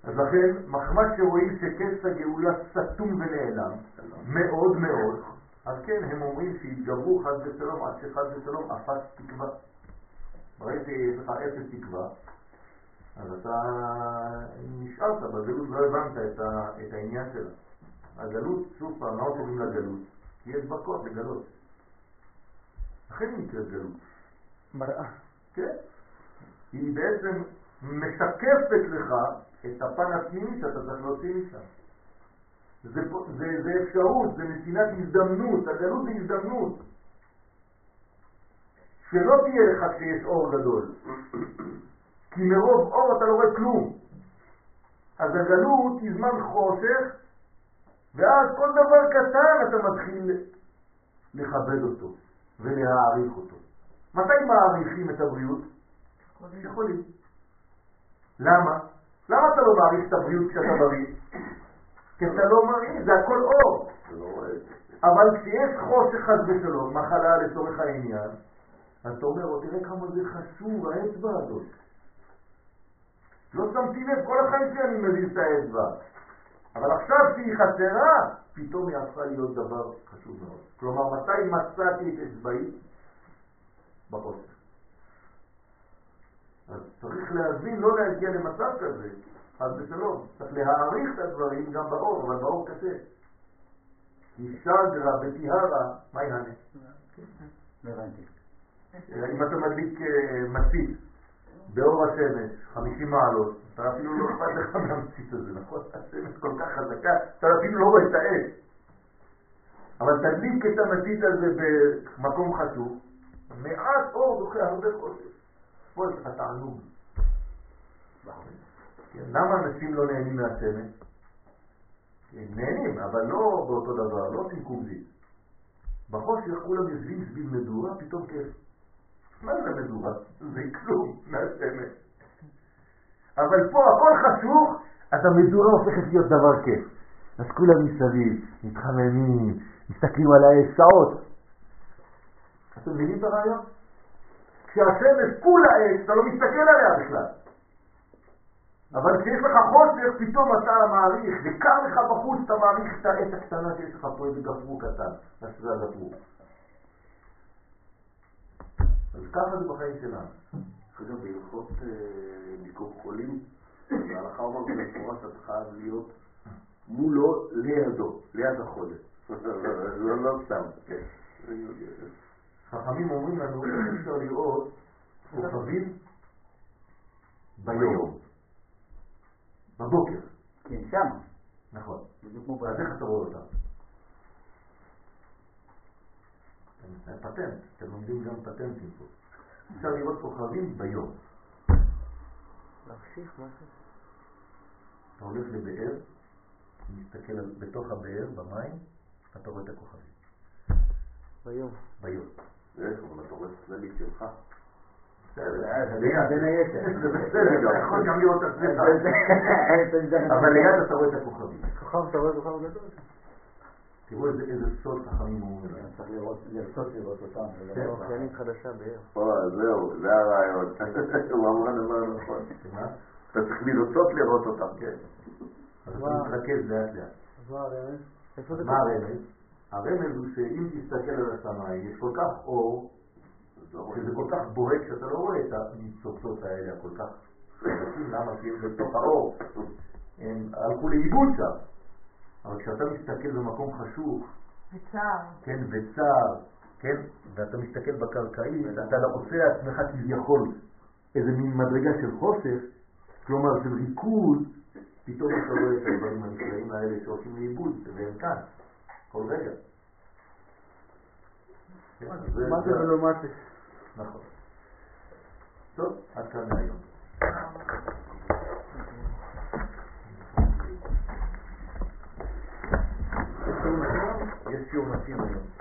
אז לכן, מחמד שרואים שקץ הגאולה סתום ונעלם, מאוד מאוד, אז כן, הם אומרים שהתגברו חד ושלום עד שחד ושלום אפס תקווה. ברגע שיש לך אפס תקווה, אז אתה נשארת בגלות, לא הבנת את, ה, את העניין שלה. הגלות, שוב פעם, מה קוראים לגלות? כי יש בה כוח לגלות. לכן היא נקראת גלות. מראה. כן? היא בעצם משקפת לך את הפן הפנימי שאתה צריך להוציא משם. זה, זה, זה אפשרות, זה נתינת הזדמנות, הגלות זה הזדמנות. שלא תהיה לך כשיש אור גדול. כי מרוב אור אתה לא רואה כלום. אז הגלות היא זמן חושך, ואז כל דבר קטן אתה מתחיל לכבד אותו ולהעריך אותו. מתי מעריכים את הבריאות? יכולים. למה? למה אתה לא מעריך את הבריאות כשאתה בריא? כי אתה לא מעריך, זה הכל אור. לא זה. אבל כשיש חושך חס ושלום, מחלה לצורך העניין, אז אתה אומר, "או, תראה כמה זה חשוב, האצבע הזאת. לא שמתי לב, כל החיים שלי אני מזיז את האצבע. אבל עכשיו שהיא חסרה, פתאום היא הפכה להיות דבר חשוב מאוד. כלומר, מתי מצאתי את אצבעי? בחושך. אז צריך להבין, לא להגיע למצב כזה, חס ושלום. צריך להעריך את הדברים גם באור, אבל באור קשה. כי שגרה וטיהרה, מה יענה? לא הבנתי. אם אתה מדליק אה, מצית באור השמש, 50 מעלות, אתה אפילו לא אכפת לך מהמצית הזה, נכון? השמש כל כך חזקה, אתה אפילו לא רואה את האש. אבל תדליק את המצית הזה במקום חשוב, מעט אור דוחה הרבה חושך. פה יש לך תענוג. למה אנשים לא נהנים מהשמש? הם נהנים, אבל לא באותו דבר, לא עושים קומזית. בחושך כולם יושבים סביב מדורה, פתאום כיף. מה זה מדורה? זה כלום מהשמש. אבל פה הכל חשוך, אז המדורה הופכת להיות דבר כיף. אז כולם מסביב, מתחממים, מסתכלים על האש שעות. אתם מבינים את הרעיון? כשהשמש כולה אש, אתה לא מסתכל עליה בכלל. אבל כשיש לך חושך, פתאום אתה מעריך, וקר לך בחוץ, אתה מעריך את העץ הקטנה שיש לך פה, איזה גפרור קטן, אשרי הגפרור. אז ככה זה בחיים שלנו. אגב, בהלכות אה, ביקור חולים, ההלכה אומרת במפורש שאתה חייב להיות מולו, לידו, ליד החולה. לא לא סתם, כן. חכמים אומרים לנו איך אפשר לראות כוכבים ביום, בבוקר. כן, שם. נכון. בדיוק כמו אז איך אתה רואה אותם? זה פטנט, אתם לומדים גם פטנטים פה. אפשר לראות כוכבים ביום. להחשיך משהו? אתה הולך לבאר, מסתכל בתוך הבאר, במים, אתה רואה את הכוכבים. ביום. ביום. איך, אבל אתה רואה הכללית שלך. בין היתר. זה בסדר, אתה יכול גם לראות את עצמך. אבל ליד אתה רואה את הכוכבים. כוכב, אתה רואה כוכב גדול? תראו איזה סוד חכמים אומרים. צריך לראות, לרצות לראות אותם. ולא כן. לראות. אוחיינית חדשה. או, זהו, זה הרעיון. הוא אמר דבר נכון. אתה צריך לרצות לראות אותם. כן. אז אתה. מתרכז לאט לאט. אז מה הרמז? איפה זה מה הרמז? הרמז הוא שאם תסתכל על השמיים, יש כל כך אור, שזה כל כך בוהק שאתה לא רואה את הניצוצות האלה הכל כך חזקים, למה? כי הם בתוך האור. הם הלכו לאיבוד שם. אבל כשאתה מסתכל במקום חשוך, וצער. כן, וצער, כן, ואתה מסתכל בקרקעית, אתה לא עושה לעצמך כביכול איזה מין מדרגה של חושך, כלומר של ריכוז, פתאום אתה רואה את הדברים הנפלאים האלה שהולכים לאיבוד, והם כאן, כל רגע. מה זה מה זה? נכון. טוב, עד כאן להיום. יש שיעור נשים היום.